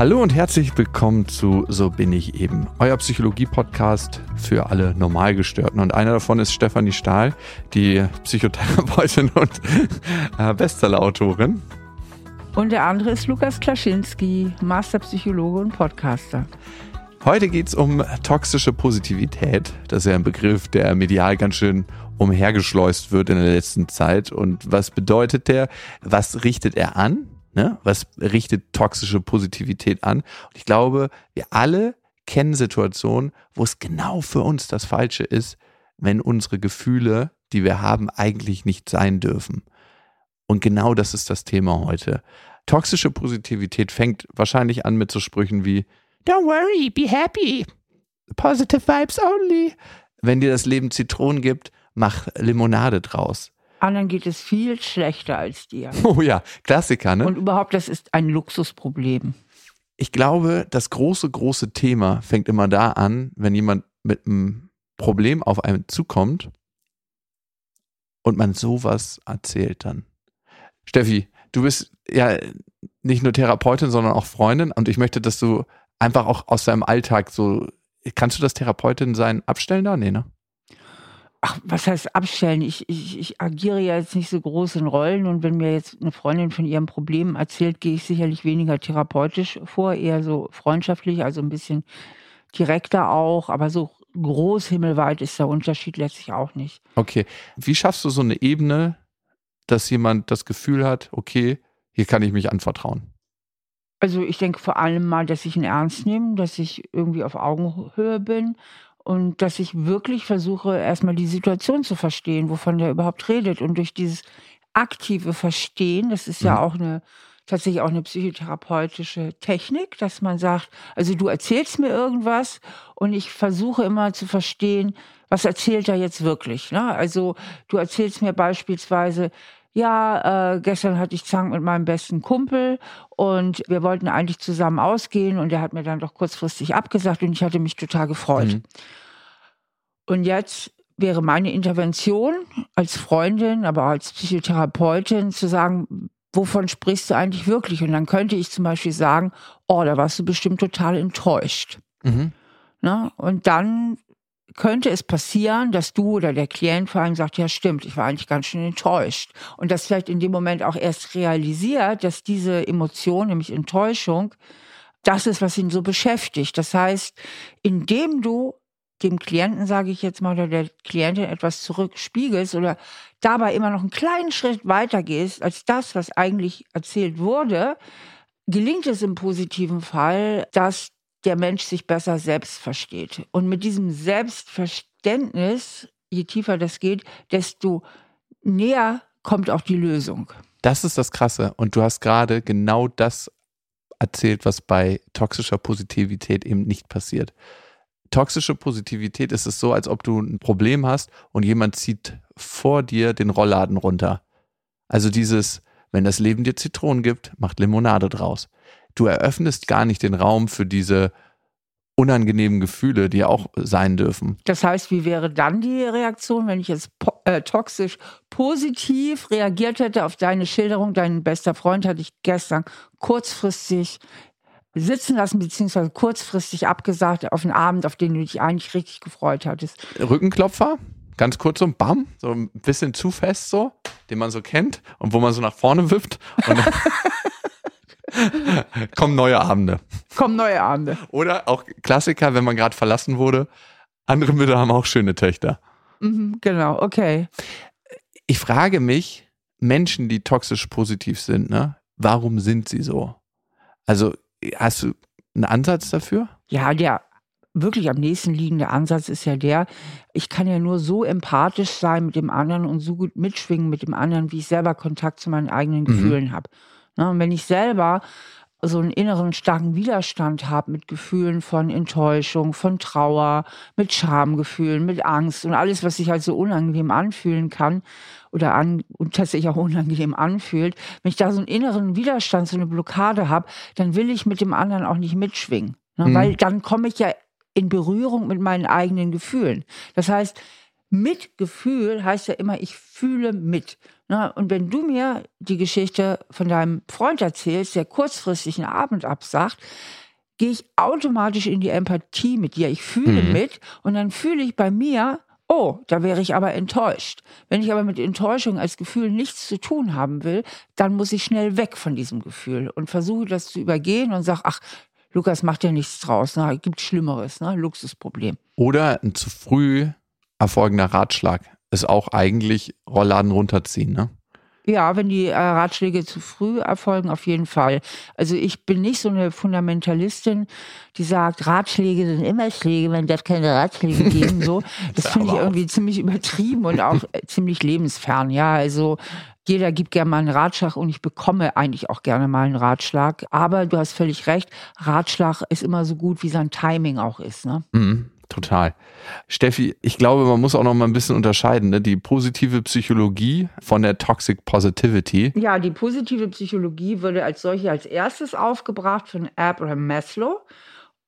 Hallo und herzlich willkommen zu So bin ich eben, euer Psychologie-Podcast für alle Normalgestörten. Und einer davon ist Stefanie Stahl, die Psychotherapeutin und äh, Bestsellerautorin. Und der andere ist Lukas Klaschinski, Masterpsychologe und Podcaster. Heute geht es um toxische Positivität. Das ist ja ein Begriff, der medial ganz schön umhergeschleust wird in der letzten Zeit. Und was bedeutet der? Was richtet er an? Ne? Was richtet toxische Positivität an? Und ich glaube, wir alle kennen Situationen, wo es genau für uns das Falsche ist, wenn unsere Gefühle, die wir haben, eigentlich nicht sein dürfen. Und genau das ist das Thema heute. Toxische Positivität fängt wahrscheinlich an mit so Sprüchen wie Don't worry, be happy. Positive vibes only. Wenn dir das Leben Zitronen gibt, mach Limonade draus. Anderen geht es viel schlechter als dir. Oh ja, Klassiker, ne? Und überhaupt, das ist ein Luxusproblem. Ich glaube, das große, große Thema fängt immer da an, wenn jemand mit einem Problem auf einen zukommt und man sowas erzählt dann. Steffi, du bist ja nicht nur Therapeutin, sondern auch Freundin und ich möchte, dass du einfach auch aus deinem Alltag so, kannst du das Therapeutin sein abstellen da? Nee, ne? Ach, was heißt abstellen? Ich, ich, ich agiere ja jetzt nicht so groß in Rollen und wenn mir jetzt eine Freundin von ihrem Problem erzählt, gehe ich sicherlich weniger therapeutisch vor, eher so freundschaftlich, also ein bisschen direkter auch, aber so groß himmelweit ist der Unterschied letztlich auch nicht. Okay. Wie schaffst du so eine Ebene, dass jemand das Gefühl hat, okay, hier kann ich mich anvertrauen? Also ich denke vor allem mal, dass ich ihn ernst nehme, dass ich irgendwie auf Augenhöhe bin und dass ich wirklich versuche, erstmal die Situation zu verstehen, wovon der überhaupt redet. Und durch dieses aktive Verstehen, das ist ja Mhm. auch eine tatsächlich auch eine psychotherapeutische Technik, dass man sagt, also du erzählst mir irgendwas und ich versuche immer zu verstehen, was erzählt er jetzt wirklich. Ne? Also du erzählst mir beispielsweise, ja, äh, gestern hatte ich Zank mit meinem besten Kumpel und wir wollten eigentlich zusammen ausgehen und er hat mir dann doch kurzfristig abgesagt und ich hatte mich total gefreut. Mhm. Und jetzt wäre meine Intervention als Freundin, aber auch als Psychotherapeutin zu sagen, wovon sprichst du eigentlich wirklich? Und dann könnte ich zum Beispiel sagen, oh, da warst du bestimmt total enttäuscht. Mhm. Ne? Und dann könnte es passieren, dass du oder der Klient vor allem sagt, ja stimmt, ich war eigentlich ganz schön enttäuscht. Und das vielleicht in dem Moment auch erst realisiert, dass diese Emotion, nämlich Enttäuschung, das ist, was ihn so beschäftigt. Das heißt, indem du dem Klienten, sage ich jetzt mal, oder der Klientin etwas zurückspiegelst oder dabei immer noch einen kleinen Schritt weiter gehst als das, was eigentlich erzählt wurde, gelingt es im positiven Fall, dass der Mensch sich besser selbst versteht. Und mit diesem Selbstverständnis, je tiefer das geht, desto näher kommt auch die Lösung. Das ist das Krasse. Und du hast gerade genau das erzählt, was bei toxischer Positivität eben nicht passiert. Toxische Positivität ist es so, als ob du ein Problem hast und jemand zieht vor dir den Rollladen runter. Also dieses, wenn das Leben dir Zitronen gibt, macht Limonade draus. Du eröffnest gar nicht den Raum für diese unangenehmen Gefühle, die auch sein dürfen. Das heißt, wie wäre dann die Reaktion, wenn ich jetzt äh, toxisch positiv reagiert hätte auf deine Schilderung? Dein bester Freund hatte ich gestern kurzfristig sitzen lassen, beziehungsweise kurzfristig abgesagt auf einen Abend, auf den du dich eigentlich richtig gefreut hattest. Rückenklopfer, ganz kurz so, bam, so ein bisschen zu fest so, den man so kennt und wo man so nach vorne wippt und kommen neue Abende. Kommen neue Abende. Oder auch Klassiker, wenn man gerade verlassen wurde, andere Mütter haben auch schöne Töchter. Mhm, genau, okay. Ich frage mich, Menschen, die toxisch positiv sind, ne, warum sind sie so? Also, hast du einen Ansatz dafür? Ja, der wirklich am nächsten liegende Ansatz ist ja der, ich kann ja nur so empathisch sein mit dem anderen und so gut mitschwingen mit dem anderen, wie ich selber Kontakt zu meinen eigenen Gefühlen habe. Ne, und wenn ich selber so einen inneren starken Widerstand habe mit Gefühlen von Enttäuschung, von Trauer, mit Schamgefühlen, mit Angst und alles, was sich halt so unangenehm anfühlen kann oder an, und tatsächlich auch unangenehm anfühlt, wenn ich da so einen inneren Widerstand, so eine Blockade habe, dann will ich mit dem anderen auch nicht mitschwingen. Ne? Mhm. Weil dann komme ich ja in Berührung mit meinen eigenen Gefühlen. Das heißt, Mitgefühl heißt ja immer, ich fühle mit. Ne? Und wenn du mir die Geschichte von deinem Freund erzählst, der kurzfristig einen Abend absagt, gehe ich automatisch in die Empathie mit dir. Ich fühle mhm. mit und dann fühle ich bei mir, oh, da wäre ich aber enttäuscht. Wenn ich aber mit Enttäuschung als Gefühl nichts zu tun haben will, dann muss ich schnell weg von diesem Gefühl und versuche das zu übergehen und sage, ach, Lukas macht ja nichts draus, ne? gibt Schlimmeres, ne? Luxusproblem. Oder ein zu früh erfolgender Ratschlag ist auch eigentlich Rollladen runterziehen, ne? Ja, wenn die äh, Ratschläge zu früh erfolgen, auf jeden Fall. Also ich bin nicht so eine Fundamentalistin, die sagt, Ratschläge sind immer Schläge, wenn das keine Ratschläge geben. So, das finde ich irgendwie ziemlich übertrieben und auch äh, ziemlich lebensfern. Ja, also jeder gibt gerne mal einen Ratschlag und ich bekomme eigentlich auch gerne mal einen Ratschlag. Aber du hast völlig recht, Ratschlag ist immer so gut, wie sein Timing auch ist. Ne? Mhm. Total. Steffi, ich glaube, man muss auch noch mal ein bisschen unterscheiden, ne? die positive Psychologie von der Toxic Positivity. Ja, die positive Psychologie wurde als solche als erstes aufgebracht von Abraham Maslow.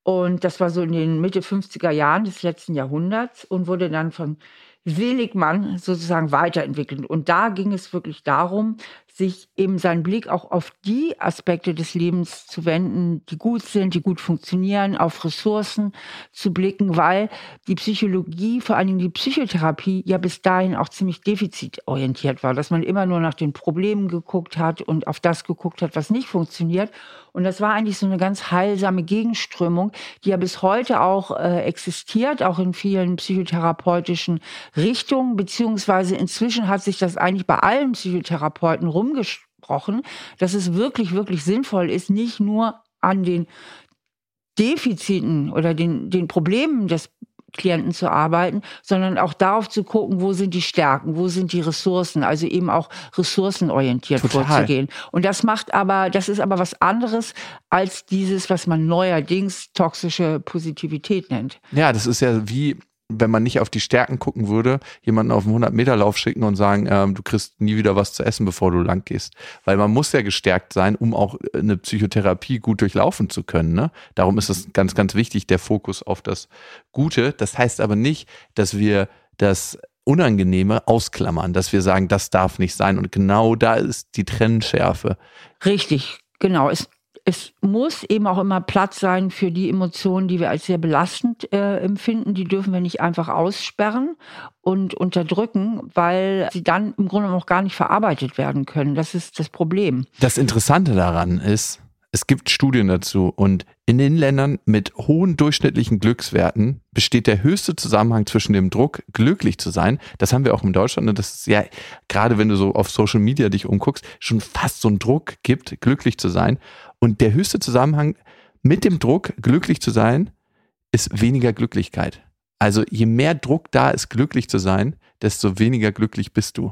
Und das war so in den Mitte 50er Jahren des letzten Jahrhunderts und wurde dann von Seligmann sozusagen weiterentwickelt. Und da ging es wirklich darum, sich eben seinen Blick auch auf die Aspekte des Lebens zu wenden, die gut sind, die gut funktionieren, auf Ressourcen zu blicken, weil die Psychologie, vor allen Dingen die Psychotherapie, ja bis dahin auch ziemlich defizitorientiert war, dass man immer nur nach den Problemen geguckt hat und auf das geguckt hat, was nicht funktioniert. Und das war eigentlich so eine ganz heilsame Gegenströmung, die ja bis heute auch äh, existiert, auch in vielen psychotherapeutischen Richtungen, beziehungsweise inzwischen hat sich das eigentlich bei allen Psychotherapeuten rumgesprochen, dass es wirklich, wirklich sinnvoll ist, nicht nur an den Defiziten oder den, den Problemen des Klienten zu arbeiten, sondern auch darauf zu gucken, wo sind die Stärken, wo sind die Ressourcen, also eben auch ressourcenorientiert Total. vorzugehen. Und das macht aber, das ist aber was anderes als dieses, was man neuerdings toxische Positivität nennt. Ja, das ist ja wie wenn man nicht auf die Stärken gucken würde, jemanden auf einen 100-Meter-Lauf schicken und sagen, ähm, du kriegst nie wieder was zu essen, bevor du lang gehst. Weil man muss ja gestärkt sein, um auch eine Psychotherapie gut durchlaufen zu können. Ne? Darum ist es ganz, ganz wichtig, der Fokus auf das Gute. Das heißt aber nicht, dass wir das Unangenehme ausklammern, dass wir sagen, das darf nicht sein. Und genau da ist die Trennschärfe. Richtig, genau. Es es muss eben auch immer Platz sein für die Emotionen, die wir als sehr belastend äh, empfinden. Die dürfen wir nicht einfach aussperren und unterdrücken, weil sie dann im Grunde noch gar nicht verarbeitet werden können. Das ist das Problem. Das Interessante daran ist, es gibt Studien dazu und in den Ländern mit hohen durchschnittlichen Glückswerten besteht der höchste Zusammenhang zwischen dem Druck, glücklich zu sein. Das haben wir auch in Deutschland. Und das ist ja, gerade wenn du so auf Social Media dich umguckst, schon fast so einen Druck gibt, glücklich zu sein. Und der höchste Zusammenhang mit dem Druck, glücklich zu sein, ist weniger Glücklichkeit. Also je mehr Druck da ist, glücklich zu sein, desto weniger glücklich bist du.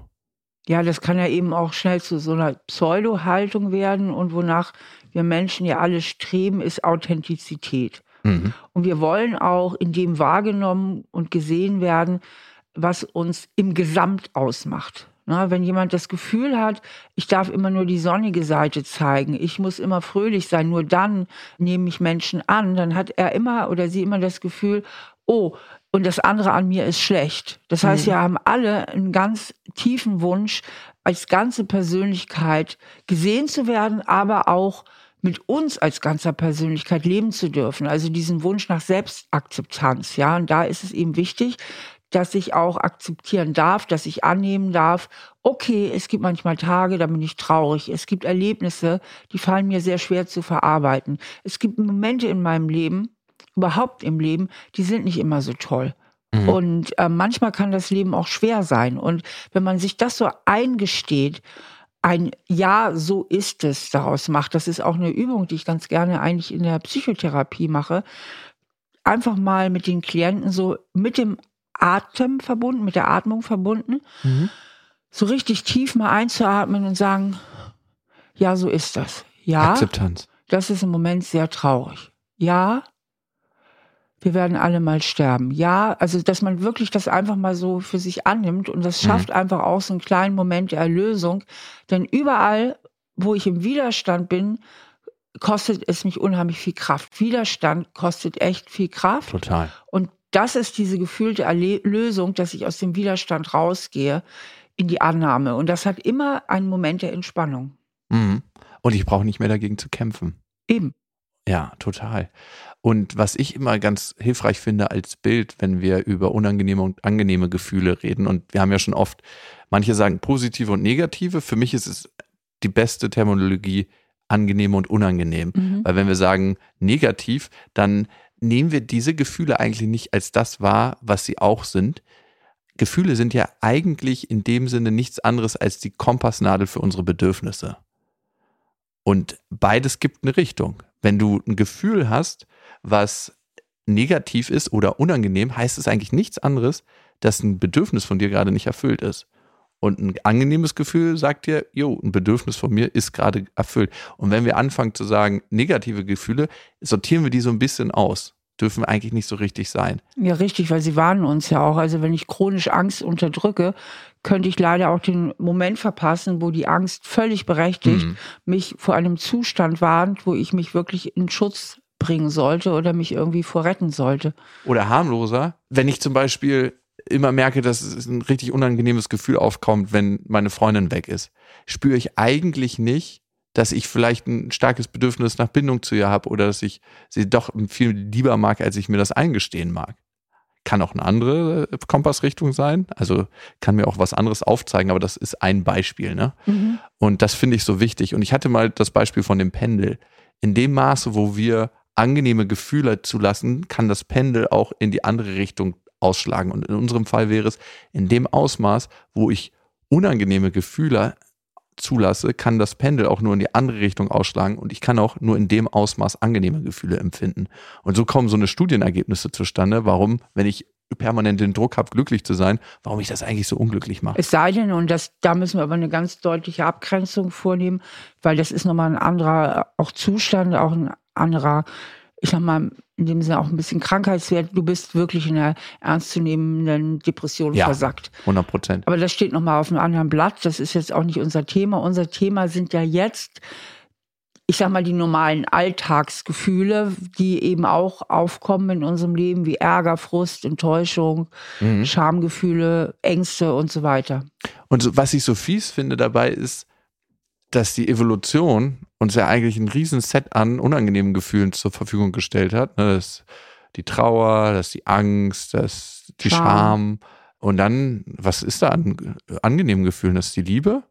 Ja, das kann ja eben auch schnell zu so einer Pseudo-Haltung werden und wonach wir Menschen ja alle streben, ist Authentizität. Mhm. Und wir wollen auch in dem wahrgenommen und gesehen werden, was uns im Gesamt ausmacht. Na, wenn jemand das Gefühl hat, ich darf immer nur die sonnige Seite zeigen, ich muss immer fröhlich sein, nur dann nehme ich Menschen an, dann hat er immer oder sie immer das Gefühl, oh, und das andere an mir ist schlecht. Das heißt, mhm. wir haben alle einen ganz tiefen Wunsch, als ganze Persönlichkeit gesehen zu werden, aber auch mit uns als ganzer Persönlichkeit leben zu dürfen. Also diesen Wunsch nach Selbstakzeptanz, ja. Und da ist es eben wichtig, dass ich auch akzeptieren darf, dass ich annehmen darf, okay, es gibt manchmal Tage, da bin ich traurig. Es gibt Erlebnisse, die fallen mir sehr schwer zu verarbeiten. Es gibt Momente in meinem Leben, überhaupt im Leben, die sind nicht immer so toll. Mhm. Und äh, manchmal kann das Leben auch schwer sein. Und wenn man sich das so eingesteht, ein Ja, so ist es daraus macht, das ist auch eine Übung, die ich ganz gerne eigentlich in der Psychotherapie mache, einfach mal mit den Klienten so mit dem Atem verbunden, mit der Atmung verbunden, mhm. so richtig tief mal einzuatmen und sagen, ja, so ist das. Ja, Akzeptanz. Das ist im Moment sehr traurig. Ja, wir werden alle mal sterben. Ja, also dass man wirklich das einfach mal so für sich annimmt und das schafft mhm. einfach auch so einen kleinen Moment der Erlösung. Denn überall, wo ich im Widerstand bin, kostet es mich unheimlich viel Kraft. Widerstand kostet echt viel Kraft. Total. Und das ist diese gefühlte Lösung, dass ich aus dem Widerstand rausgehe in die Annahme. Und das hat immer einen Moment der Entspannung. Mhm. Und ich brauche nicht mehr dagegen zu kämpfen. Eben. Ja, total. Und was ich immer ganz hilfreich finde als Bild, wenn wir über unangenehme und angenehme Gefühle reden, und wir haben ja schon oft, manche sagen positive und negative, für mich ist es die beste Terminologie angenehm und unangenehm. Mhm. Weil wenn wir sagen negativ, dann nehmen wir diese Gefühle eigentlich nicht als das wahr, was sie auch sind. Gefühle sind ja eigentlich in dem Sinne nichts anderes als die Kompassnadel für unsere Bedürfnisse. Und beides gibt eine Richtung. Wenn du ein Gefühl hast, was negativ ist oder unangenehm, heißt es eigentlich nichts anderes, dass ein Bedürfnis von dir gerade nicht erfüllt ist. Und ein angenehmes Gefühl sagt dir, jo, ein Bedürfnis von mir ist gerade erfüllt. Und wenn wir anfangen zu sagen, negative Gefühle, sortieren wir die so ein bisschen aus. Dürfen eigentlich nicht so richtig sein. Ja, richtig, weil sie warnen uns ja auch. Also wenn ich chronisch Angst unterdrücke, könnte ich leider auch den Moment verpassen, wo die Angst völlig berechtigt Mhm. mich vor einem Zustand warnt, wo ich mich wirklich in Schutz bringen sollte oder mich irgendwie vorretten sollte. Oder harmloser, wenn ich zum Beispiel immer merke, dass es ein richtig unangenehmes Gefühl aufkommt, wenn meine Freundin weg ist, spüre ich eigentlich nicht, dass ich vielleicht ein starkes Bedürfnis nach Bindung zu ihr habe oder dass ich sie doch viel lieber mag, als ich mir das eingestehen mag. Kann auch eine andere äh, Kompassrichtung sein, also kann mir auch was anderes aufzeigen, aber das ist ein Beispiel, ne? Und das finde ich so wichtig. Und ich hatte mal das Beispiel von dem Pendel. In dem Maße, wo wir angenehme Gefühle zulassen, kann das Pendel auch in die andere Richtung ausschlagen. Und in unserem Fall wäre es in dem Ausmaß, wo ich unangenehme Gefühle zulasse, kann das Pendel auch nur in die andere Richtung ausschlagen und ich kann auch nur in dem Ausmaß angenehme Gefühle empfinden. Und so kommen so eine Studienergebnisse zustande, warum, wenn ich permanent den Druck habe, glücklich zu sein, warum ich das eigentlich so unglücklich mache. Es sei denn, und das, da müssen wir aber eine ganz deutliche Abgrenzung vornehmen, weil das ist nochmal ein anderer auch Zustand, auch ein anderer, ich sag mal, in dem Sinne auch ein bisschen Krankheitswert. Du bist wirklich in einer ernstzunehmenden Depression Ja. versackt. 100 Prozent. Aber das steht nochmal auf einem anderen Blatt. Das ist jetzt auch nicht unser Thema. Unser Thema sind ja jetzt, ich sag mal, die normalen Alltagsgefühle, die eben auch aufkommen in unserem Leben, wie Ärger, Frust, Enttäuschung, Mhm. Schamgefühle, Ängste und so weiter. Und so, was ich so fies finde dabei ist, dass die Evolution uns ja eigentlich ein riesen Set an unangenehmen Gefühlen zur Verfügung gestellt hat. Ne, Das die Trauer, das die Angst, das die Scham. Scham. Und dann, was ist da an angenehmen Gefühlen? Das ist die Liebe,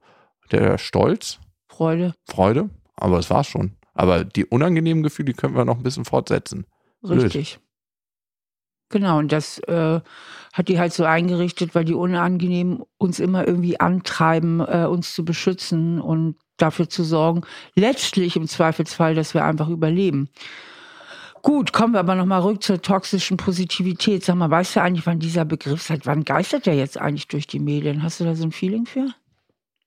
der Stolz, Freude, Freude, aber das war's schon. Aber die unangenehmen Gefühle, die können wir noch ein bisschen fortsetzen. Blöd. richtig. Genau, und das äh, hat die halt so eingerichtet, weil die unangenehm uns immer irgendwie antreiben, äh, uns zu beschützen und dafür zu sorgen, letztlich im Zweifelsfall, dass wir einfach überleben. Gut, kommen wir aber nochmal rück zur toxischen Positivität. Sag mal, weißt du eigentlich, wann dieser Begriff, seit wann geistert der jetzt eigentlich durch die Medien? Hast du da so ein Feeling für?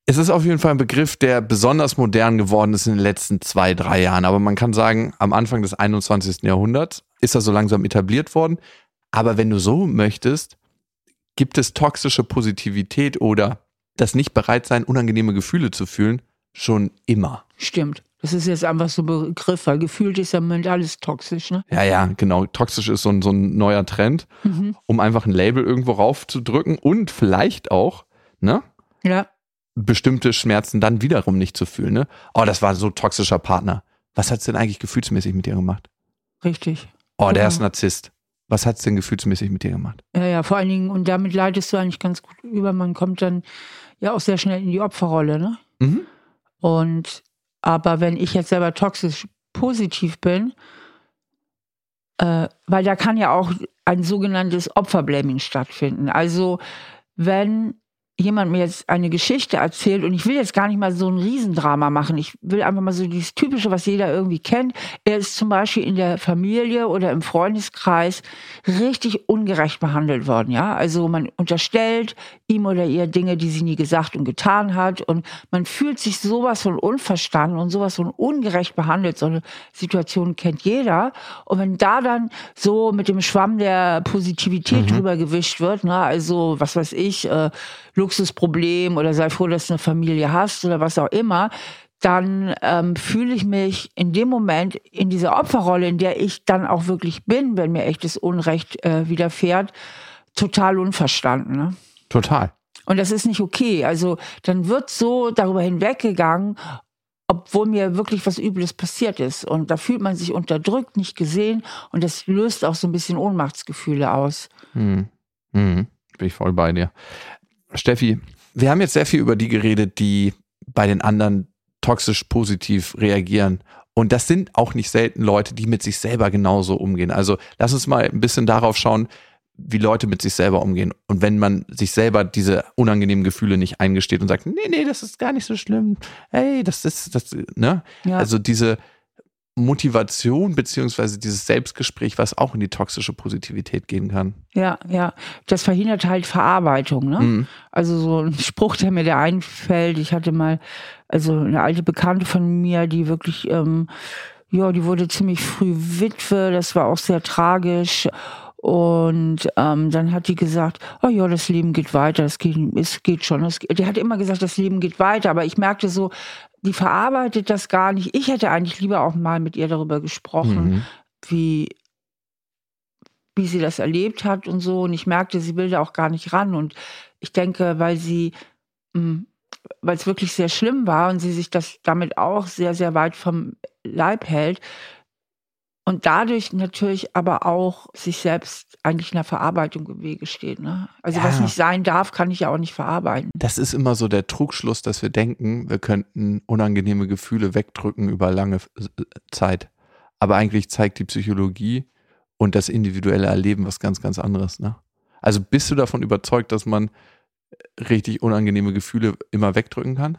Es ist auf jeden Fall ein Begriff, der besonders modern geworden ist in den letzten zwei, drei Jahren. Aber man kann sagen, am Anfang des 21. Jahrhunderts ist er so langsam etabliert worden. Aber wenn du so möchtest, gibt es toxische Positivität oder das Nicht-Bereitsein, unangenehme Gefühle zu fühlen, schon immer. Stimmt. Das ist jetzt einfach so ein Begriff, weil gefühlt ist ja im Moment alles toxisch, ne? Ja, ja, genau. Toxisch ist so ein, so ein neuer Trend, Mhm. um einfach ein Label irgendwo raufzudrücken und vielleicht auch, ne? Ja. bestimmte Schmerzen dann wiederum nicht zu fühlen. Ne? Oh, das war so ein toxischer Partner. Was hat's denn eigentlich gefühlsmäßig mit dir gemacht? Richtig. Oh, der Genau. ist Narzisst. Was hat's denn gefühlsmäßig mit dir gemacht? Ja, ja, vor allen Dingen, und damit leitest du eigentlich ganz gut über. Man kommt dann ja auch sehr schnell in die Opferrolle, ne? Mhm. Und aber wenn ich jetzt selber toxisch positiv bin, äh, weil da kann ja auch ein sogenanntes Opferblaming stattfinden. Also wenn jemand mir jetzt eine Geschichte erzählt und ich will jetzt gar nicht mal so ein Riesendrama machen. Ich will einfach mal so dieses Typische, was jeder irgendwie kennt. Er ist zum Beispiel in der Familie oder im Freundeskreis richtig ungerecht behandelt worden. Ja, also man unterstellt ihm oder ihr Dinge, die sie nie gesagt und getan hat und man fühlt sich sowas von unverstanden und sowas von ungerecht behandelt. So eine Situation kennt jeder. Und wenn da dann so mit dem Schwamm der Positivität drüber gewischt wird, ne, also was weiß ich, äh, Luxusproblem oder sei froh, dass du eine Familie hast oder was auch immer, dann ähm, fühle ich mich in dem Moment in dieser Opferrolle, in der ich dann auch wirklich bin, wenn mir echtes Unrecht äh, widerfährt, total unverstanden. Ne? Total. Und das ist nicht okay. Also dann wird so darüber hinweggegangen, obwohl mir wirklich was Übles passiert ist. Und da fühlt man sich unterdrückt, nicht gesehen. Und das löst auch so ein bisschen Ohnmachtsgefühle aus. Hm. Hm. Bin ich voll bei dir. Steffi, wir haben jetzt sehr viel über die geredet, die bei den anderen toxisch positiv reagieren. Und das sind auch nicht selten Leute, die mit sich selber genauso umgehen. Also lass uns mal ein bisschen darauf schauen, wie Leute mit sich selber umgehen. Und wenn man sich selber diese unangenehmen Gefühle nicht eingesteht und sagt, nee, nee, das ist gar nicht so schlimm. Hey, das ist, das, ne? Ja. Also diese Motivation beziehungsweise dieses Selbstgespräch, was auch in die toxische Positivität gehen kann. Ja, ja. Das verhindert halt Verarbeitung, ne? Mhm. Also so ein Spruch, der mir da einfällt. Ich hatte mal, also eine alte Bekannte von mir, die wirklich, ähm, ja, die wurde ziemlich früh Witwe. Das war auch sehr tragisch. Und ähm, dann hat die gesagt, oh ja, das Leben geht weiter, es geht, es geht schon. Es, die hat immer gesagt, das Leben geht weiter, aber ich merkte so, die verarbeitet das gar nicht. Ich hätte eigentlich lieber auch mal mit ihr darüber gesprochen, mhm. wie, wie sie das erlebt hat und so. Und ich merkte, sie will da auch gar nicht ran. Und ich denke, weil sie, hm, weil es wirklich sehr schlimm war und sie sich das damit auch sehr, sehr weit vom Leib hält, und dadurch natürlich aber auch sich selbst eigentlich in der Verarbeitung im Wege steht. Ne? Also ja. was nicht sein darf, kann ich ja auch nicht verarbeiten. Das ist immer so der Trugschluss, dass wir denken, wir könnten unangenehme Gefühle wegdrücken über lange Zeit. Aber eigentlich zeigt die Psychologie und das individuelle Erleben was ganz, ganz anderes. Ne? Also bist du davon überzeugt, dass man richtig unangenehme Gefühle immer wegdrücken kann?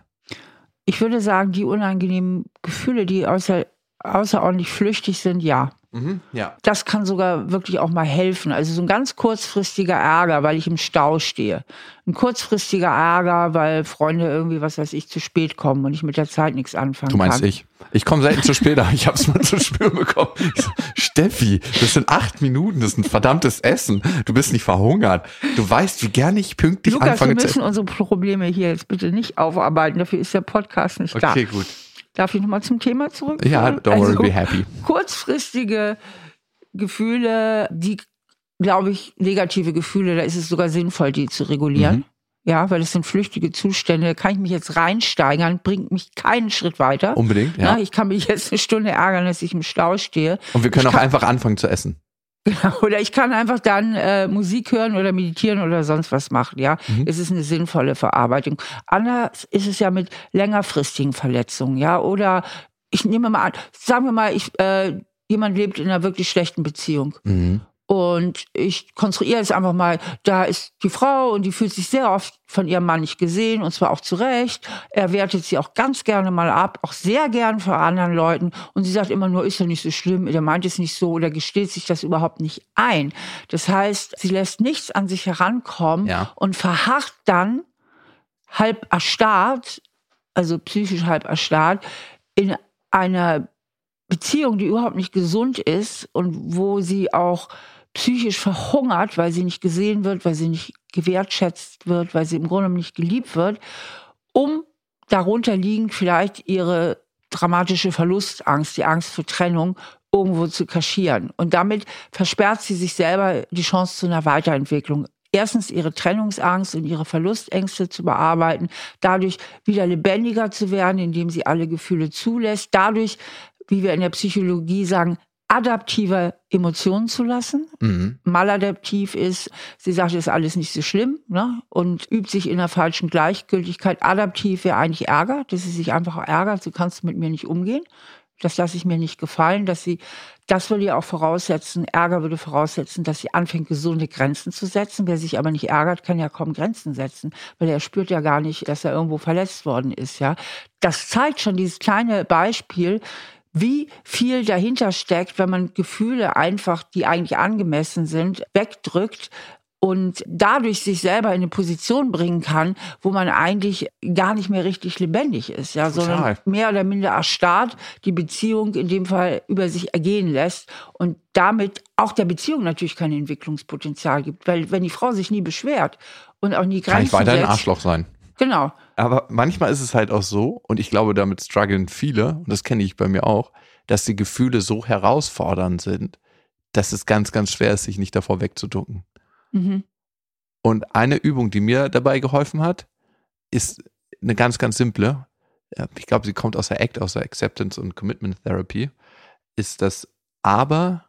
Ich würde sagen, die unangenehmen Gefühle, die außer außerordentlich flüchtig sind, ja. Mhm, ja. Das kann sogar wirklich auch mal helfen. Also so ein ganz kurzfristiger Ärger, weil ich im Stau stehe. Ein kurzfristiger Ärger, weil Freunde irgendwie, was weiß ich, zu spät kommen und ich mit der Zeit nichts anfangen kann. Du meinst kann. ich? Ich komme selten zu spät, aber ich habe es mal zu spüren bekommen. So, Steffi, das sind acht Minuten, das ist ein verdammtes Essen. Du bist nicht verhungert. Du weißt, wie gerne ich pünktlich Lukas, anfange zu essen. wir müssen unsere Probleme hier jetzt bitte nicht aufarbeiten. Dafür ist der Podcast nicht da. Okay, gut. Darf ich nochmal zum Thema zurück? Ja, don't worry, also, be happy. Kurzfristige Gefühle, die, glaube ich, negative Gefühle, da ist es sogar sinnvoll, die zu regulieren. Mhm. Ja, weil es sind flüchtige Zustände. Da kann ich mich jetzt reinsteigern, bringt mich keinen Schritt weiter. Unbedingt, ja. Na, ich kann mich jetzt eine Stunde ärgern, dass ich im Stau stehe. Und wir können ich auch einfach anfangen zu essen. Genau, oder ich kann einfach dann äh, Musik hören oder meditieren oder sonst was machen. Ja, mhm. es ist eine sinnvolle Verarbeitung. Anders ist es ja mit längerfristigen Verletzungen. Ja, oder ich nehme mal an, sagen wir mal, ich äh, jemand lebt in einer wirklich schlechten Beziehung. Mhm. Und ich konstruiere es einfach mal, da ist die Frau und die fühlt sich sehr oft von ihrem Mann nicht gesehen und zwar auch zu Recht. Er wertet sie auch ganz gerne mal ab, auch sehr gern vor anderen Leuten. Und sie sagt immer nur, ist ja nicht so schlimm, der meint es nicht so oder gesteht sich das überhaupt nicht ein. Das heißt, sie lässt nichts an sich herankommen ja. und verharrt dann halb erstarrt, also psychisch halb erstarrt, in einer Beziehung, die überhaupt nicht gesund ist und wo sie auch psychisch verhungert, weil sie nicht gesehen wird, weil sie nicht gewertschätzt wird, weil sie im Grunde nicht geliebt wird, um darunter liegend vielleicht ihre dramatische Verlustangst, die Angst vor Trennung irgendwo zu kaschieren. Und damit versperrt sie sich selber die Chance zu einer Weiterentwicklung. Erstens ihre Trennungsangst und ihre Verlustängste zu bearbeiten, dadurch wieder lebendiger zu werden, indem sie alle Gefühle zulässt, dadurch, wie wir in der Psychologie sagen, adaptive Emotionen zu lassen. Mhm. Maladaptiv ist, sie sagt, ist alles nicht so schlimm ne? und übt sich in der falschen Gleichgültigkeit. Adaptiv wäre eigentlich Ärger, dass sie sich einfach ärgert, so kannst du mit mir nicht umgehen. Das lasse ich mir nicht gefallen, dass sie, das würde ja auch voraussetzen, Ärger würde voraussetzen, dass sie anfängt, gesunde Grenzen zu setzen. Wer sich aber nicht ärgert, kann ja kaum Grenzen setzen, weil er spürt ja gar nicht, dass er irgendwo verletzt worden ist, ja. Das zeigt schon dieses kleine Beispiel, wie viel dahinter steckt, wenn man Gefühle einfach, die eigentlich angemessen sind, wegdrückt und dadurch sich selber in eine Position bringen kann, wo man eigentlich gar nicht mehr richtig lebendig ist, ja, Total. sondern mehr oder minder erstarrt die Beziehung in dem Fall über sich ergehen lässt und damit auch der Beziehung natürlich kein Entwicklungspotenzial gibt, weil wenn die Frau sich nie beschwert und auch nie Grenzen Kann ich weiter ein Arschloch sein. Genau. Aber manchmal ist es halt auch so, und ich glaube, damit strugglen viele, und das kenne ich bei mir auch, dass die Gefühle so herausfordernd sind, dass es ganz, ganz schwer ist, sich nicht davor wegzuducken. Mhm. Und eine Übung, die mir dabei geholfen hat, ist eine ganz, ganz simple. Ich glaube, sie kommt aus der ACT, aus der Acceptance und Commitment Therapy, ist das Aber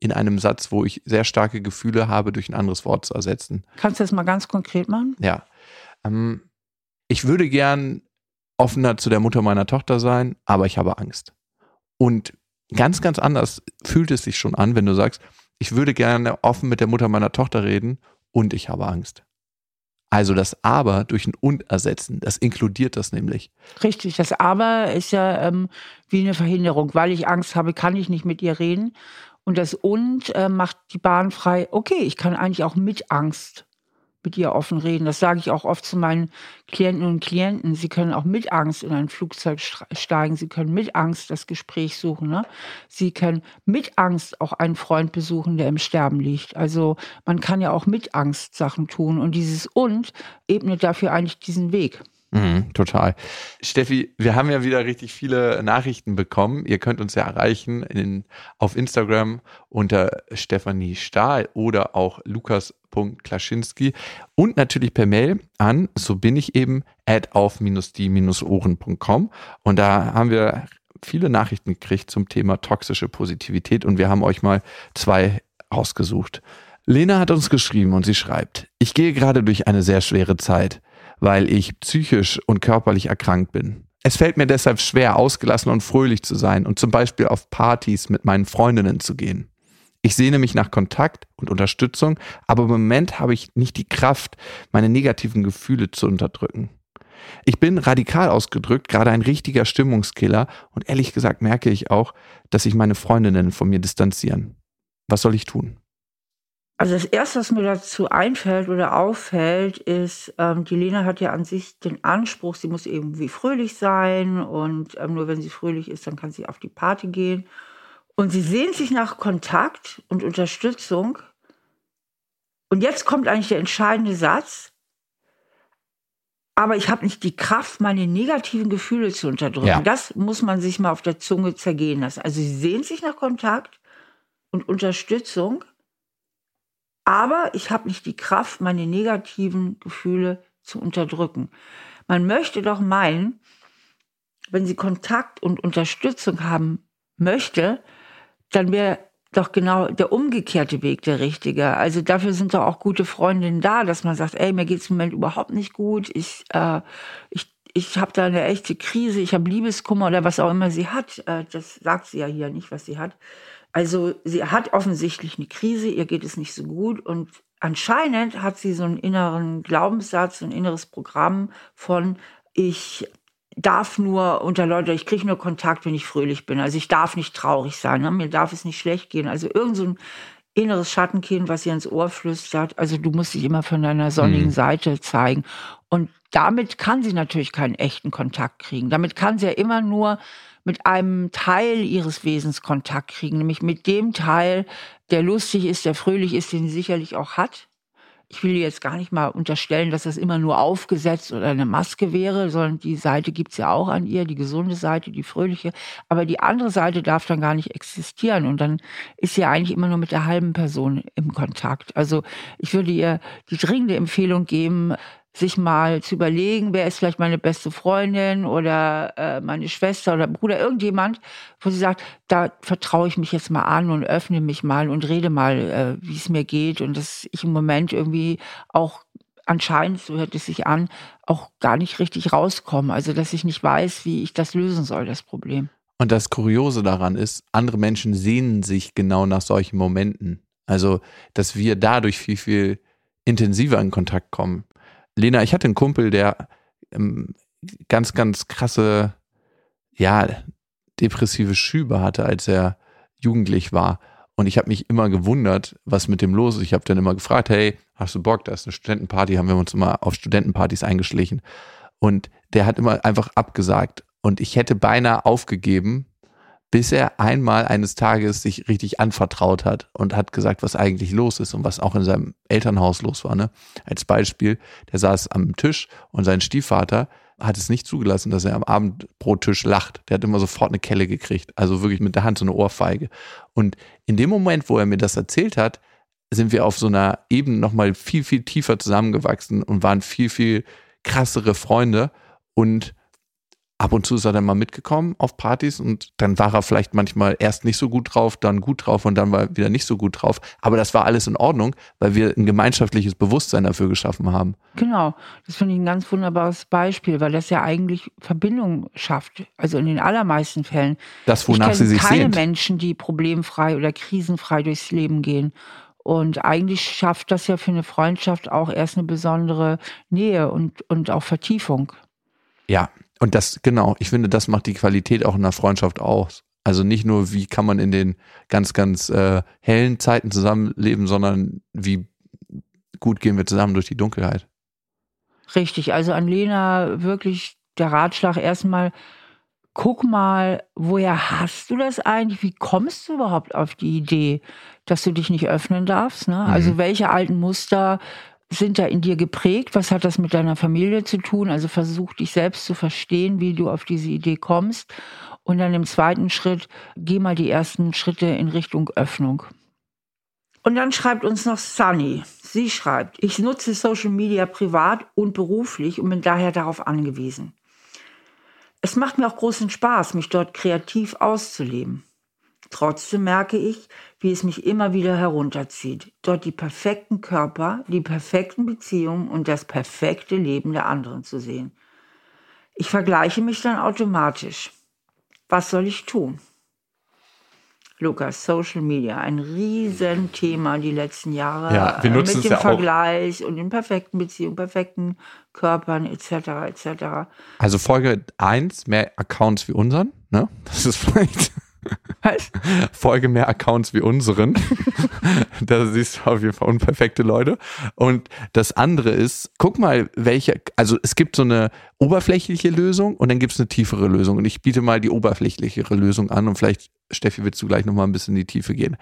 in einem Satz, wo ich sehr starke Gefühle habe, durch ein anderes Wort zu ersetzen. Kannst du das mal ganz konkret machen? Ja. Ähm, ich würde gern offener zu der Mutter meiner Tochter sein, aber ich habe Angst. Und ganz, ganz anders fühlt es sich schon an, wenn du sagst, ich würde gerne offen mit der Mutter meiner Tochter reden und ich habe Angst. Also das Aber durch ein Und ersetzen, das inkludiert das nämlich. Richtig, das Aber ist ja ähm, wie eine Verhinderung. Weil ich Angst habe, kann ich nicht mit ihr reden. Und das Und äh, macht die Bahn frei. Okay, ich kann eigentlich auch mit Angst mit ihr offen reden. Das sage ich auch oft zu meinen Klienten und Klienten. Sie können auch mit Angst in ein Flugzeug steigen. Sie können mit Angst das Gespräch suchen. Ne? Sie können mit Angst auch einen Freund besuchen, der im Sterben liegt. Also man kann ja auch mit Angst Sachen tun. Und dieses Und ebnet dafür eigentlich diesen Weg. Mhm, total. Steffi, wir haben ja wieder richtig viele Nachrichten bekommen. Ihr könnt uns ja erreichen in, auf Instagram unter Stefanie Stahl oder auch lukas.klaschinski und natürlich per Mail an, so bin ich eben, at auf-die-ohren.com. Und da haben wir viele Nachrichten gekriegt zum Thema toxische Positivität und wir haben euch mal zwei ausgesucht. Lena hat uns geschrieben und sie schreibt, ich gehe gerade durch eine sehr schwere Zeit weil ich psychisch und körperlich erkrankt bin. Es fällt mir deshalb schwer, ausgelassen und fröhlich zu sein und zum Beispiel auf Partys mit meinen Freundinnen zu gehen. Ich sehne mich nach Kontakt und Unterstützung, aber im Moment habe ich nicht die Kraft, meine negativen Gefühle zu unterdrücken. Ich bin radikal ausgedrückt, gerade ein richtiger Stimmungskiller und ehrlich gesagt merke ich auch, dass sich meine Freundinnen von mir distanzieren. Was soll ich tun? Also das Erste, was mir dazu einfällt oder auffällt, ist, ähm, die Lena hat ja an sich den Anspruch, sie muss irgendwie fröhlich sein und ähm, nur wenn sie fröhlich ist, dann kann sie auf die Party gehen. Und sie sehnt sich nach Kontakt und Unterstützung. Und jetzt kommt eigentlich der entscheidende Satz. Aber ich habe nicht die Kraft, meine negativen Gefühle zu unterdrücken. Ja. Das muss man sich mal auf der Zunge zergehen lassen. Also sie sehnt sich nach Kontakt und Unterstützung aber ich habe nicht die Kraft, meine negativen Gefühle zu unterdrücken. Man möchte doch meinen, wenn sie Kontakt und Unterstützung haben möchte, dann wäre doch genau der umgekehrte Weg der richtige. Also dafür sind doch auch gute Freundinnen da, dass man sagt, ey, mir geht's im Moment überhaupt nicht gut. Ich, äh, ich, ich habe da eine echte Krise, ich habe Liebeskummer oder was auch immer sie hat. Äh, das sagt sie ja hier nicht, was sie hat. Also sie hat offensichtlich eine Krise, ihr geht es nicht so gut und anscheinend hat sie so einen inneren Glaubenssatz, ein inneres Programm von ich darf nur unter Leute, ich kriege nur Kontakt, wenn ich fröhlich bin. Also ich darf nicht traurig sein, ne? mir darf es nicht schlecht gehen. Also irgend so ein inneres Schattenkind, was ihr ins Ohr flüstert. Also du musst dich immer von deiner sonnigen mhm. Seite zeigen. Und damit kann sie natürlich keinen echten Kontakt kriegen. Damit kann sie ja immer nur mit einem Teil ihres Wesens Kontakt kriegen, nämlich mit dem Teil, der lustig ist, der fröhlich ist, den sie sicherlich auch hat. Ich will jetzt gar nicht mal unterstellen, dass das immer nur aufgesetzt oder eine Maske wäre, sondern die Seite gibt's ja auch an ihr, die gesunde Seite, die fröhliche. Aber die andere Seite darf dann gar nicht existieren. Und dann ist sie eigentlich immer nur mit der halben Person im Kontakt. Also ich würde ihr die dringende Empfehlung geben, sich mal zu überlegen, wer ist vielleicht meine beste Freundin oder äh, meine Schwester oder Bruder, irgendjemand, wo sie sagt, da vertraue ich mich jetzt mal an und öffne mich mal und rede mal, äh, wie es mir geht und dass ich im Moment irgendwie auch anscheinend, so hört es sich an, auch gar nicht richtig rauskomme. Also dass ich nicht weiß, wie ich das lösen soll, das Problem. Und das Kuriose daran ist, andere Menschen sehnen sich genau nach solchen Momenten. Also, dass wir dadurch viel, viel intensiver in Kontakt kommen. Lena, ich hatte einen Kumpel, der ähm, ganz, ganz krasse, ja, depressive Schübe hatte, als er jugendlich war. Und ich habe mich immer gewundert, was mit dem los ist. Ich habe dann immer gefragt, hey, hast du Bock? Da ist eine Studentenparty, haben wir uns immer auf Studentenpartys eingeschlichen. Und der hat immer einfach abgesagt. Und ich hätte beinahe aufgegeben, bis er einmal eines Tages sich richtig anvertraut hat und hat gesagt, was eigentlich los ist und was auch in seinem Elternhaus los war. Ne? Als Beispiel, der saß am Tisch und sein Stiefvater hat es nicht zugelassen, dass er am Abendbrottisch lacht. Der hat immer sofort eine Kelle gekriegt. Also wirklich mit der Hand so eine Ohrfeige. Und in dem Moment, wo er mir das erzählt hat, sind wir auf so einer Ebene nochmal viel, viel tiefer zusammengewachsen und waren viel, viel krassere Freunde. Und ab und zu ist er dann mal mitgekommen auf Partys und dann war er vielleicht manchmal erst nicht so gut drauf, dann gut drauf und dann war er wieder nicht so gut drauf. Aber das war alles in Ordnung, weil wir ein gemeinschaftliches Bewusstsein dafür geschaffen haben. Genau, das finde ich ein ganz wunderbares Beispiel, weil das ja eigentlich Verbindung schafft. Also in den allermeisten Fällen. Das, wonach ich sie sich keine sehnt. Menschen, die problemfrei oder krisenfrei durchs Leben gehen. Und eigentlich schafft das ja für eine Freundschaft auch erst eine besondere Nähe und, und auch Vertiefung. Ja, und das, genau, ich finde, das macht die Qualität auch in einer Freundschaft aus. Also nicht nur, wie kann man in den ganz, ganz äh, hellen Zeiten zusammenleben, sondern wie gut gehen wir zusammen durch die Dunkelheit. Richtig, also an Lena wirklich der Ratschlag erstmal, guck mal, woher hast du das eigentlich? Wie kommst du überhaupt auf die Idee, dass du dich nicht öffnen darfst? Ne? Also Mhm. welche alten Muster sind da in dir geprägt? Was hat das mit deiner Familie zu tun? Also versuch dich selbst zu verstehen, wie du auf diese Idee kommst. Und dann im zweiten Schritt, geh mal die ersten Schritte in Richtung Öffnung. Und dann schreibt uns noch Sunny. Sie schreibt, ich nutze Social Media privat und beruflich und bin daher darauf angewiesen. Es macht mir auch großen Spaß, mich dort kreativ auszuleben. Trotzdem merke ich, wie es mich immer wieder herunterzieht, dort die perfekten Körper, die perfekten Beziehungen und das perfekte Leben der anderen zu sehen. Ich vergleiche mich dann automatisch. Was soll ich tun? Lukas, Social Media, ein Riesenthema die letzten Jahre. Ja, wir nutzen mit es dem ja auch. Vergleich und den perfekten Beziehungen, perfekten Körpern etc. etc. Also Folge 1, mehr Accounts wie unseren, ne? Das ist vielleicht Was? Folge mehr Accounts wie unseren. da siehst du auf jeden Fall unperfekte Leute. Und das andere ist, guck mal, welche, also es gibt so eine oberflächliche Lösung und dann gibt es eine tiefere Lösung. Und ich biete mal die oberflächlichere Lösung an und vielleicht, Steffi, willst du gleich nochmal ein bisschen in die Tiefe gehen.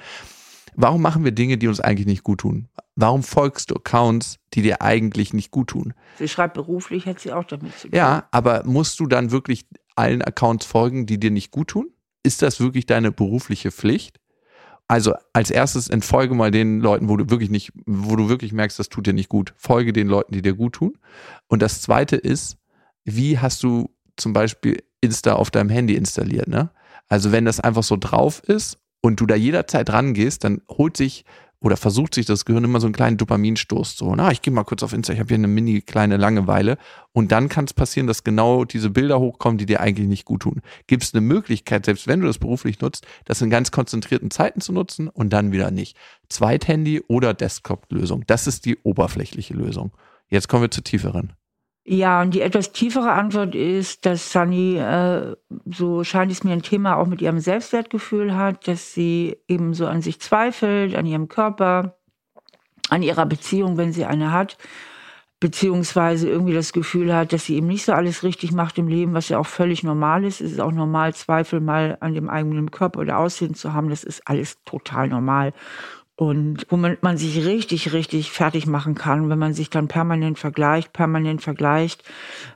Warum machen wir Dinge, die uns eigentlich nicht gut tun? Warum folgst du Accounts, die dir eigentlich nicht gut tun? Sie schreibt beruflich, hat sie auch damit zu tun. Ja, aber musst du dann wirklich allen Accounts folgen, die dir nicht gut tun? Ist das wirklich deine berufliche Pflicht? Also als erstes entfolge mal den Leuten, wo du wirklich nicht, wo du wirklich merkst, das tut dir nicht gut. Folge den Leuten, die dir gut tun. Und das zweite ist, wie hast du zum Beispiel Insta auf deinem Handy installiert, ne? Also wenn das einfach so drauf ist und du da jederzeit rangehst, dann holt sich oder versucht sich das Gehirn immer so einen kleinen Dopaminstoß zu holen. Ah, ich gehe mal kurz auf Insta, ich habe hier eine mini kleine Langeweile. Und dann kann es passieren, dass genau diese Bilder hochkommen, die dir eigentlich nicht gut tun. Gibt es eine Möglichkeit, selbst wenn du das beruflich nutzt, das in ganz konzentrierten Zeiten zu nutzen und dann wieder nicht. Zweithandy oder Desktop-Lösung. Das ist die oberflächliche Lösung. Jetzt kommen wir zur tieferen. Ja, und die etwas tiefere Antwort ist, dass Sunny, äh, so scheint es mir ein Thema auch mit ihrem Selbstwertgefühl hat, dass sie eben so an sich zweifelt, an ihrem Körper, an ihrer Beziehung, wenn sie eine hat, beziehungsweise irgendwie das Gefühl hat, dass sie eben nicht so alles richtig macht im Leben, was ja auch völlig normal ist. Es ist auch normal, Zweifel mal an dem eigenen Körper oder Aussehen zu haben. Das ist alles total normal. Und womit man sich richtig, richtig fertig machen kann, wenn man sich dann permanent vergleicht, permanent vergleicht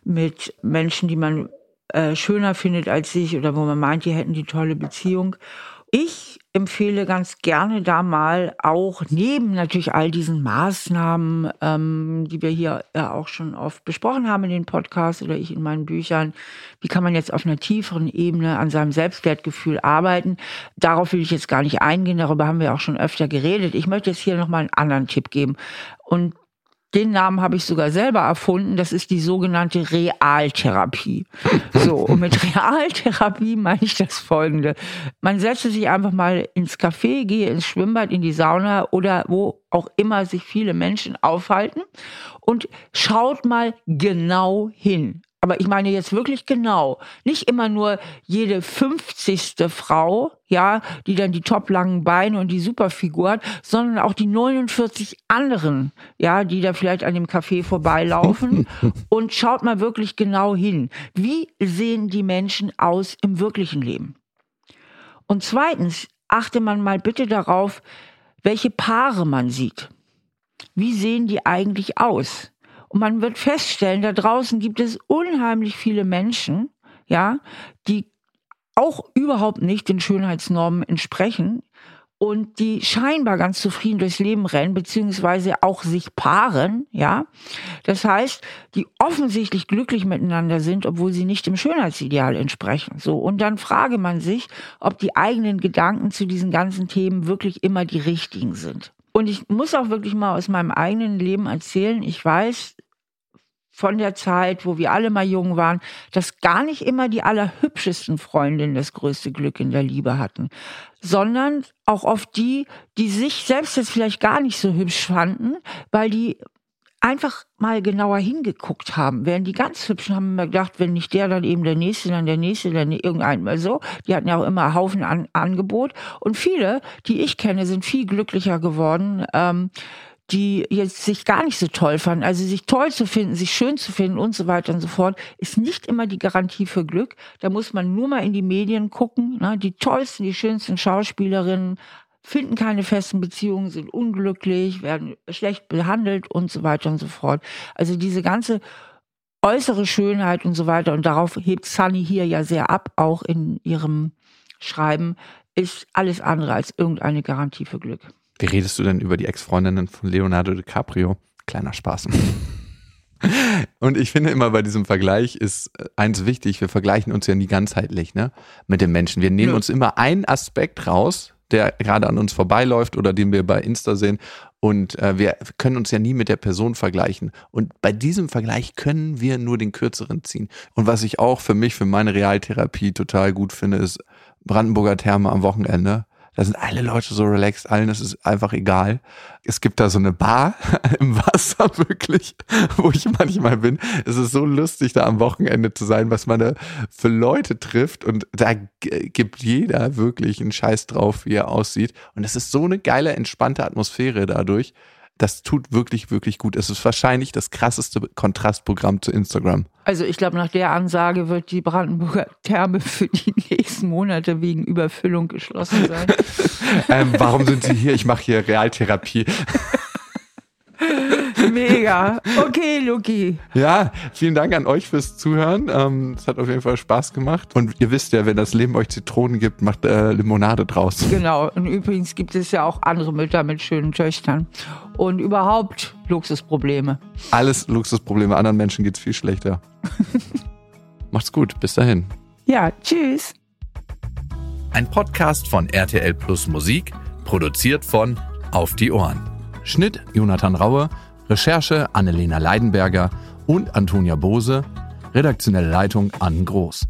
mit Menschen, die man äh, schöner findet als sich oder wo man meint, die hätten die tolle Beziehung. Ich empfehle ganz gerne da mal auch neben natürlich all diesen Maßnahmen, ähm, die wir hier ja auch schon oft besprochen haben in den Podcasts oder ich in meinen Büchern, wie kann man jetzt auf einer tieferen Ebene an seinem Selbstwertgefühl arbeiten. Darauf will ich jetzt gar nicht eingehen, darüber haben wir auch schon öfter geredet. Ich möchte jetzt hier nochmal einen anderen Tipp geben. Und den Namen habe ich sogar selber erfunden. Das ist die sogenannte Realtherapie. So, und mit Realtherapie meine ich das folgende. Man setze sich einfach mal ins Café, gehe ins Schwimmbad, in die Sauna oder wo auch immer sich viele Menschen aufhalten und schaut mal genau hin. Aber ich meine jetzt wirklich genau. Nicht immer nur jede 50. Frau, ja, die dann die toplangen Beine und die Superfigur hat, sondern auch die 49 anderen, ja, die da vielleicht an dem Café vorbeilaufen. und schaut mal wirklich genau hin. Wie sehen die Menschen aus im wirklichen Leben? Und zweitens, achte man mal bitte darauf, welche Paare man sieht. Wie sehen die eigentlich aus? Man wird feststellen, da draußen gibt es unheimlich viele Menschen, ja, die auch überhaupt nicht den Schönheitsnormen entsprechen und die scheinbar ganz zufrieden durchs Leben rennen, beziehungsweise auch sich paaren, ja. Das heißt, die offensichtlich glücklich miteinander sind, obwohl sie nicht dem Schönheitsideal entsprechen. So. Und dann frage man sich, ob die eigenen Gedanken zu diesen ganzen Themen wirklich immer die richtigen sind. Und ich muss auch wirklich mal aus meinem eigenen Leben erzählen. Ich weiß, von der Zeit, wo wir alle mal jung waren, dass gar nicht immer die allerhübschesten Freundinnen das größte Glück in der Liebe hatten, sondern auch oft die, die sich selbst jetzt vielleicht gar nicht so hübsch fanden, weil die einfach mal genauer hingeguckt haben. Während die ganz hübschen haben immer gedacht, wenn nicht der, dann eben der nächste, dann der nächste, dann irgendein mal so. Die hatten ja auch immer Haufen an Angebot. Und viele, die ich kenne, sind viel glücklicher geworden. Ähm, die jetzt sich gar nicht so toll fanden. Also sich toll zu finden, sich schön zu finden und so weiter und so fort, ist nicht immer die Garantie für Glück. Da muss man nur mal in die Medien gucken. Ne? Die tollsten, die schönsten Schauspielerinnen finden keine festen Beziehungen, sind unglücklich, werden schlecht behandelt und so weiter und so fort. Also diese ganze äußere Schönheit und so weiter, und darauf hebt Sunny hier ja sehr ab, auch in ihrem Schreiben, ist alles andere als irgendeine Garantie für Glück. Wie redest du denn über die Ex-Freundinnen von Leonardo DiCaprio? Kleiner Spaß. Und ich finde immer bei diesem Vergleich ist äh, eins wichtig, wir vergleichen uns ja nie ganzheitlich ne, mit den Menschen. Wir nehmen ja. uns immer einen Aspekt raus, der gerade an uns vorbeiläuft oder den wir bei Insta sehen und äh, wir können uns ja nie mit der Person vergleichen. Und bei diesem Vergleich können wir nur den kürzeren ziehen. Und was ich auch für mich, für meine Realtherapie total gut finde, ist Brandenburger Therme am Wochenende da sind alle Leute so relaxed, allen ist es einfach egal. Es gibt da so eine Bar im Wasser wirklich, wo ich manchmal bin. Es ist so lustig, da am Wochenende zu sein, was man da für Leute trifft. Und da gibt jeder wirklich einen Scheiß drauf, wie er aussieht. Und es ist so eine geile, entspannte Atmosphäre dadurch das tut wirklich, wirklich gut. Es ist wahrscheinlich das krasseste Kontrastprogramm zu Instagram. Also ich glaube, nach der Ansage wird die Brandenburger Therme für die nächsten Monate wegen Überfüllung geschlossen sein. ähm, warum sind Sie hier? Ich mache hier Realtherapie. Mega. Okay, Luki. Ja, vielen Dank an euch fürs Zuhören. Ähm, es hat auf jeden Fall Spaß gemacht. Und ihr wisst ja, wenn das Leben euch Zitronen gibt, macht äh, Limonade draus. Genau. Und übrigens gibt es ja auch andere Mütter mit schönen Töchtern. Und überhaupt Luxusprobleme. Alles Luxusprobleme. Anderen Menschen geht es viel schlechter. Macht's gut. Bis dahin. Ja, tschüss. Ein Podcast von RTL Plus Musik, produziert von Auf die Ohren. Schnitt Jonathan Raue, Recherche Annelena Leidenberger und Antonia Bose, redaktionelle Leitung Ann Groß.